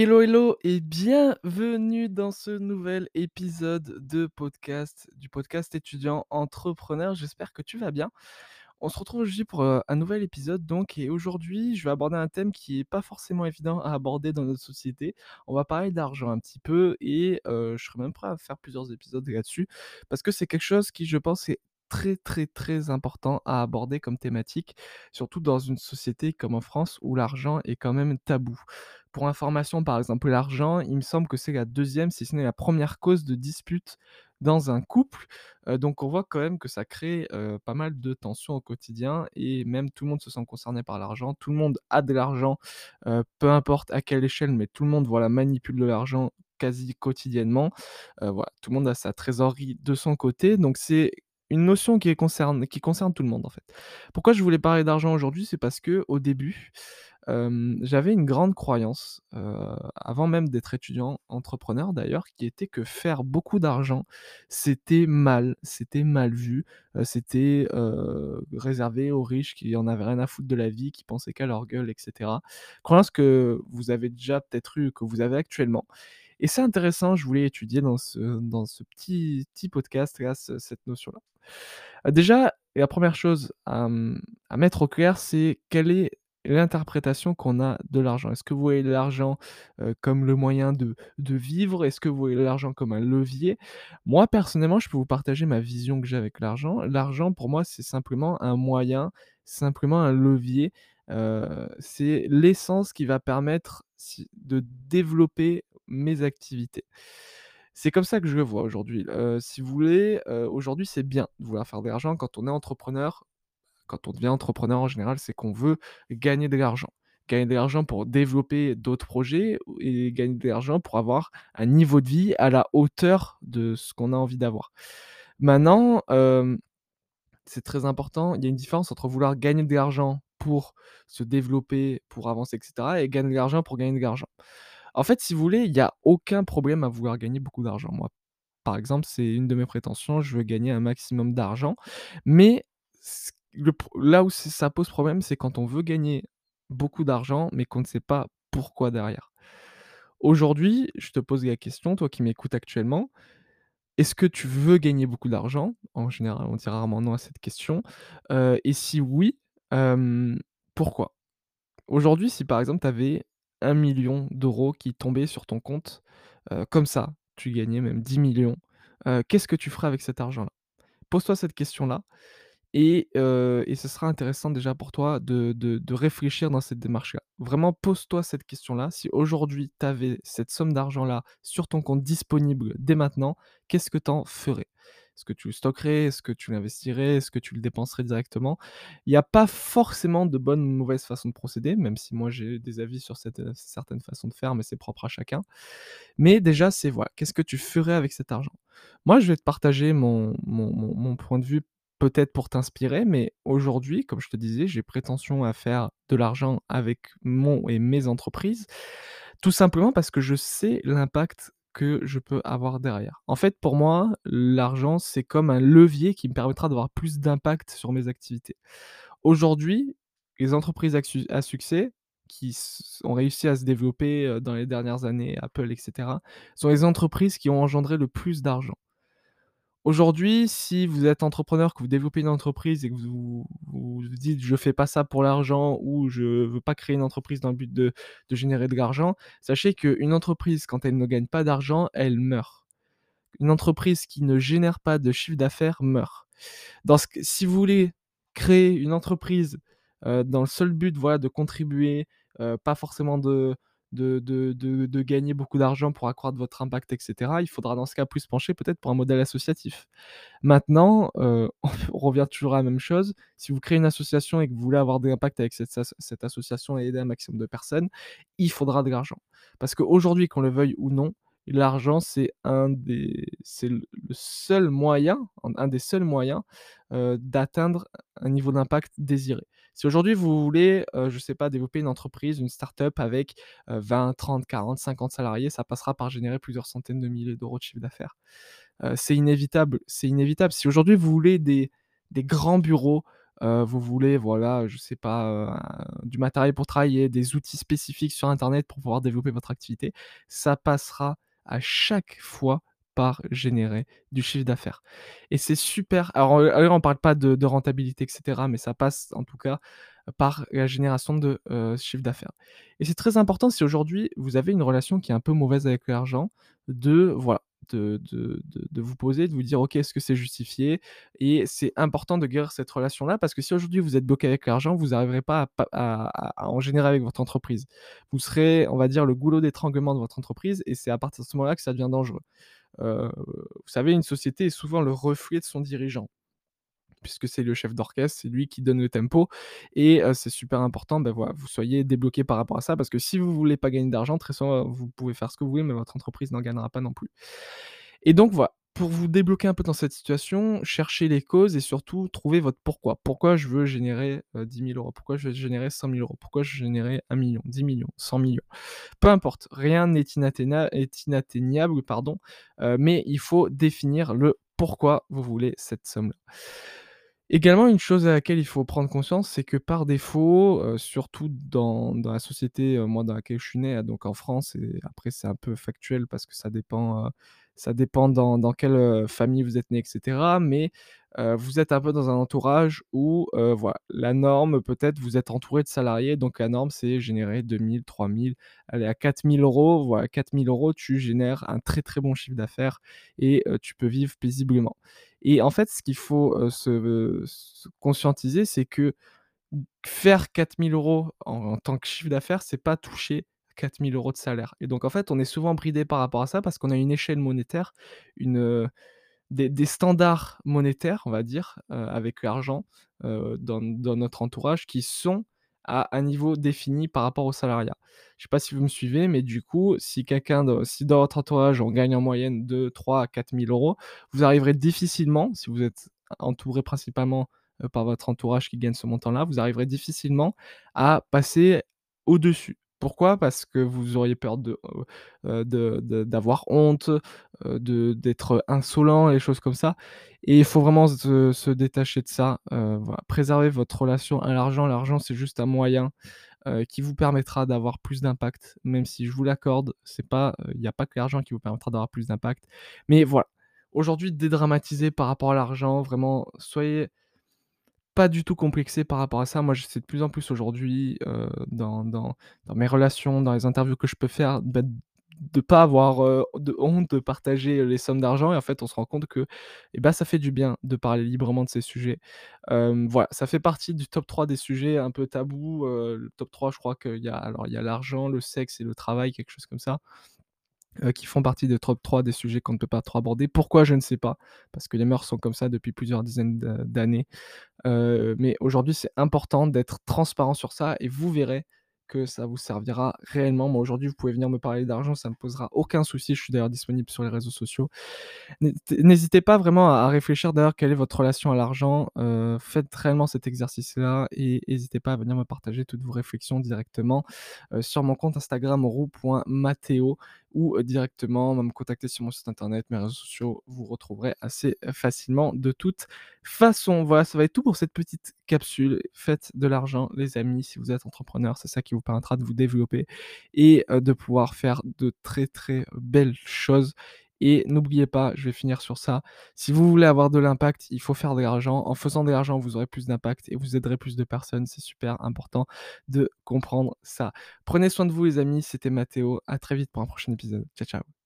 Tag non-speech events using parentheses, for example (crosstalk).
Hello, hello et bienvenue dans ce nouvel épisode de podcast, du podcast étudiant entrepreneur. J'espère que tu vas bien. On se retrouve aujourd'hui pour un nouvel épisode donc et aujourd'hui je vais aborder un thème qui est pas forcément évident à aborder dans notre société. On va parler d'argent un petit peu et je serai même prêt à faire plusieurs épisodes là-dessus parce que c'est quelque chose qui je pense est très très très important à aborder comme thématique, surtout dans une société comme en France où l'argent est quand même tabou. Pour information, par exemple, l'argent, il me semble que c'est la deuxième, si ce n'est la première cause de dispute dans un couple. Heu, donc on voit quand même que ça crée, pas mal de tensions au quotidien et même tout le monde se sent concerné par l'argent. Tout le monde a de l'argent, peu importe à quelle échelle, mais tout le monde, voilà, manipule de l'argent quasi quotidiennement. Tout le monde a sa trésorerie de son côté, donc c'est une notion qui concerne qui concerne tout le monde, en fait. Pourquoi je voulais parler d'argent aujourd'hui? C'est parce que au début, j'avais une grande croyance, avant même d'être étudiant, entrepreneur d'ailleurs, qui était que faire beaucoup d'argent, c'était mal, c'était mal vu, c'était, réservé aux riches qui en avaient rien à foutre de la vie, qui pensaient qu'à leur gueule et cetera. Croyance que vous avez déjà peut-être eu, que vous avez actuellement et c'est intéressant, je voulais étudier dans ce dans ce petit petit podcast là, ce cette notion-là. Heu, déjà, la première chose à, mmh, à mettre au clair, c'est quelle est l'interprétation qu'on a de l'argent. Est-ce que vous voyez l'argent, comme le moyen de de vivre? Est-ce que vous voyez l'argent comme un levier? Moi, personnellement, je peux vous partager ma vision que j'ai avec l'argent. L'argent, pour moi, c'est simplement un moyen, simplement un levier. C'est l'essence qui va permettre de développer mes activités. C'est comme ça que je le vois aujourd'hui. Si vous voulez, aujourd'hui, c'est bien de vouloir faire de l'argent quand on est entrepreneur. Quand on devient entrepreneur, en général, c'est qu'on veut gagner de l'argent. Gagner de l'argent pour développer d'autres projets et gagner de l'argent pour avoir un niveau de vie à la hauteur de ce qu'on a envie d'avoir. Maintenant, c'est très important, il y a une différence entre vouloir gagner de l'argent pour se développer, pour avancer et cetera et gagner de l'argent pour gagner de l'argent. En fait, si vous voulez, il y a aucun problème à vouloir gagner beaucoup d'argent. Moi, par exemple, c'est une de mes prétentions, je veux gagner un maximum d'argent, mais là où ça pose problème, c'est quand on veut gagner beaucoup d'argent, mais qu'on ne sait pas pourquoi derrière. Aujourd'hui, je te pose la question, toi qui m'écoutes actuellement, est-ce que tu veux gagner beaucoup d'argent? En général, on dit rarement non à cette question, heu et si oui, pourquoi? Aujourd'hui, si par exemple tu avais 1 000 000 qui tombaient sur ton compte, comme ça, tu gagnais même 10 000 000, qu'est-ce que tu ferais avec cet argent-là? Pose-toi cette question-là et ce sera intéressant déjà pour toi de de de réfléchir dans cette démarche-là. Vraiment pose-toi cette question-là. Si aujourd'hui tu avais cette somme d'argent-là sur ton compte disponible dès maintenant, qu'est-ce que tu en ferais? Est-ce que tu le stockerais? Est-ce que tu l'investirais? Est-ce que tu le dépenserais directement? Il y a pas forcément de bonne ou mauvaise façon de procéder, même si moi j'ai des avis sur heu, certaines façons de faire, mais c'est propre à chacun. Mais déjà, c'est voilà, qu'est-ce que tu ferais avec cet argent? Moi, je vais te partager mon mon point de vue, peut-être pour t'inspirer, mais aujourd'hui, comme je te disais, j'ai prétention à faire de l'argent avec mon et mes entreprises, tout simplement parce que je sais l'impact que je peux avoir derrière. En fait, pour moi, l'argent, c'est comme un levier qui me permettra d'avoir plus d'impact sur mes activités. Aujourd'hui, les entreprises à su à succès qui ont réussi à se développer, heu, dans les dernières années, Apple et cetera, sont les entreprises qui ont engendré le plus d'argent. Aujourd'hui, si vous êtes entrepreneur, que vous développez une entreprise et que vous vous dites: «Je fais pas ça pour l'argent» ou «Je veux pas créer une entreprise dans le but de générer de l'argent», sachez qu'une entreprise, quand elle ne gagne pas d'argent, elle meurt. Une entreprise qui ne génère pas de chiffre d'affaires meurt. Si vous voulez créer une entreprise, heu, dans le seul but, voilà, de contribuer, heu, pas forcément de de de de gagner beaucoup d'argent pour accroître votre impact et cetera, il faudra dans ce cas plus pencher peut-être pour un modèle associatif. Maintenant, heu, (laughs) on revient toujours à la même chose, si vous créez une association et que vous voulez avoir de l'impact avec cette cette association et aider un maximum de personnes, il faudra de l'argent. Parce qu'aujourd'hui, qu'on le veuille ou non, l'argent, c'est un des c'est le seul moyen, un des seuls moyens, d'atteindre un niveau d'impact désiré. Si aujourd'hui vous voulez, je sais pas, développer une entreprise, une start-up avec, heu, 20-30-40-50 salariés, ça passera par générer plusieurs centaines de milliers d'euros de chiffre d'affaires. C'est inévitable, c'est inévitable. Si aujourd'hui vous voulez des grands bureaux, vous voulez, voilà, je sais pas, du matériel pour travailler, des outils spécifiques sur internet pour pouvoir développer votre activité, ça passera à chaque fois par générer du chiffre d'affaires. Et c'est super. Alors, on parle pas de rentabilité et cetera, mais ça passe en tout cas par la génération de, chiffre d'affaires. Et c'est très important si aujourd'hui vous avez une relation qui est un peu mauvaise avec l'argent, de voilà, de vous poser, de vous dire: «OK, est-ce que c'est justifié?» et c'est important de guérir cette relation-là parce que si aujourd'hui vous êtes bloqué avec l'argent, vous arriverez pas à en générer avec votre entreprise. Vous serez, on va dire, le goulot d'étranglement de votre entreprise et c'est à partir de ce moment-là que ça devient dangereux. Heu, vous savez, une société est souvent le reflet de son dirigeant puisque c'est le chef d'orchestre, c'est lui qui donne le tempo et c'est super important, ben, voilà, vous soyez débloqué par rapport à ça parce que si vous voulez pas gagner d'argent, très souvent, vous pouvez faire ce que vous voulez, mais votre entreprise n'en gagnera pas non plus et donc voilà, pour vous débloquer un peu dans cette situation, cherchez les causes et surtout trouver votre pourquoi. Pourquoi je veux générer, heu, 10 000 €? Pourquoi je veux générer 100 000 €? Pourquoi je veux générer 1 000 000, 10 000 000, 100 000 000? Peu importe, rien n'est inatteignable pardon, mais il faut définir le pourquoi vous voulez cette somme-là. Également, une chose à laquelle il faut prendre conscience, c'est que par défaut, heu, surtout dans la société, heu, moi dans laquelle je suis né, donc en France et après c'est un peu factuel parce que ça dépend, heu, ça dépend dans quelle, famille vous êtes né et cetera, mais vous êtes un peu dans un entourage où, voilà, la norme peut-être vous êtes entouré de salariés, donc la norme c'est générer 2 000-3 000, allez à 4 000 €, voilà 4 000 €, tu génères un très, très bon chiffre d'affaires et tu peux vivre paisiblement et en fait, ce qu'il faut, se se conscientiser, c'est que faire 4 000 € en en tant que chiffre d'affaires, c'est pas toucher 4 000 € de salaire et donc en fait, on est souvent bridé par rapport à ça parce qu'on a une échelle monétaire, une, des standards monétaires, on va dire, heu, avec l'argent, heu, dans notre entourage qui sont à un niveau défini par rapport au salariat. Je sais pas si vous me suivez, mais du coup, si quelqu'un si dans votre entourage, on gagne en moyenne de 3 à 4 000 €, vous arriverez difficilement, si vous êtes entouré principalement, heu, par votre entourage qui gagne ce montant-là, vous arriverez difficilement à passer au-dessus. Pourquoi? Parce que vous auriez peur de, d'avoir honte, d'être insolent, les choses comme ça et il faut vraiment se détacher de ça, heu, voilà. Préserver votre relation à l'argent. L'argent, c'est juste un moyen, qui vous permettra d'avoir plus d'impact, même si je vous l'accorde, c'est pas, il y a pas que l'argent qui vous permettra d'avoir plus d'impact. Mais voilà, aujourd'hui, dédramatiser par rapport à l'argent, vraiment, soyez pas du tout complexé par rapport à ça. Moi, j'essaie de plus en plus aujourd'hui, heu, dans dans dans mes relations, dans les interviews que je peux faire, bah, de pas avoir, heu, de honte de partager les sommes d'argent et en fait, on se rend compte que, et bah, ça fait du bien de parler librement de ces sujets. Voilà, ça fait partie du top 3 des sujets un peu tabous, heu, le top 3, je crois qu'il y a alors il y a l'argent, le sexe et le travail, quelque chose comme ça, heu, qui font partie des top 3 des sujets qu'on ne peut pas trop aborder. Pourquoi? Je ne sais pas, parce que les mœurs sont comme ça depuis plusieurs dizaines d'années Heu, mais aujourd'hui, c'est important d'être transparent sur ça et vous verrez que ça vous servira réellement. Moi, aujourd'hui, vous pouvez venir me parler d'argent, ça ne me posera aucun souci. Je suis d'ailleurs disponible sur les réseaux sociaux. N'hésitez pas vraiment à réfléchir d'ailleurs quelle est votre relation à l'argent. Heu, faites réellement cet exercice-là et n'hésitez pas à venir me partager toutes vos réflexions directement, sur mon compte Instagram roux.matteo ou, directement me contacter sur mon site internet, mes réseaux sociaux, vous retrouverez assez facilement de toute façon. Voilà, ça va être tout pour cette petite capsule. Faites de l'argent, les amis, si vous êtes entrepreneur, c'est ça qui vous permettra de vous développer et de pouvoir faire de très, très belles choses et n'oubliez pas, je vais finir sur ça, si vous voulez avoir de l'impact, il faut faire de l'argent. En faisant de l'argent, vous aurez plus d'impact et vous aiderez plus de personnes. C'est super important de comprendre ça. Prenez soin de vous les amis, c'était Mathéo. À très vite pour un prochain épisode. Ciao, ciao.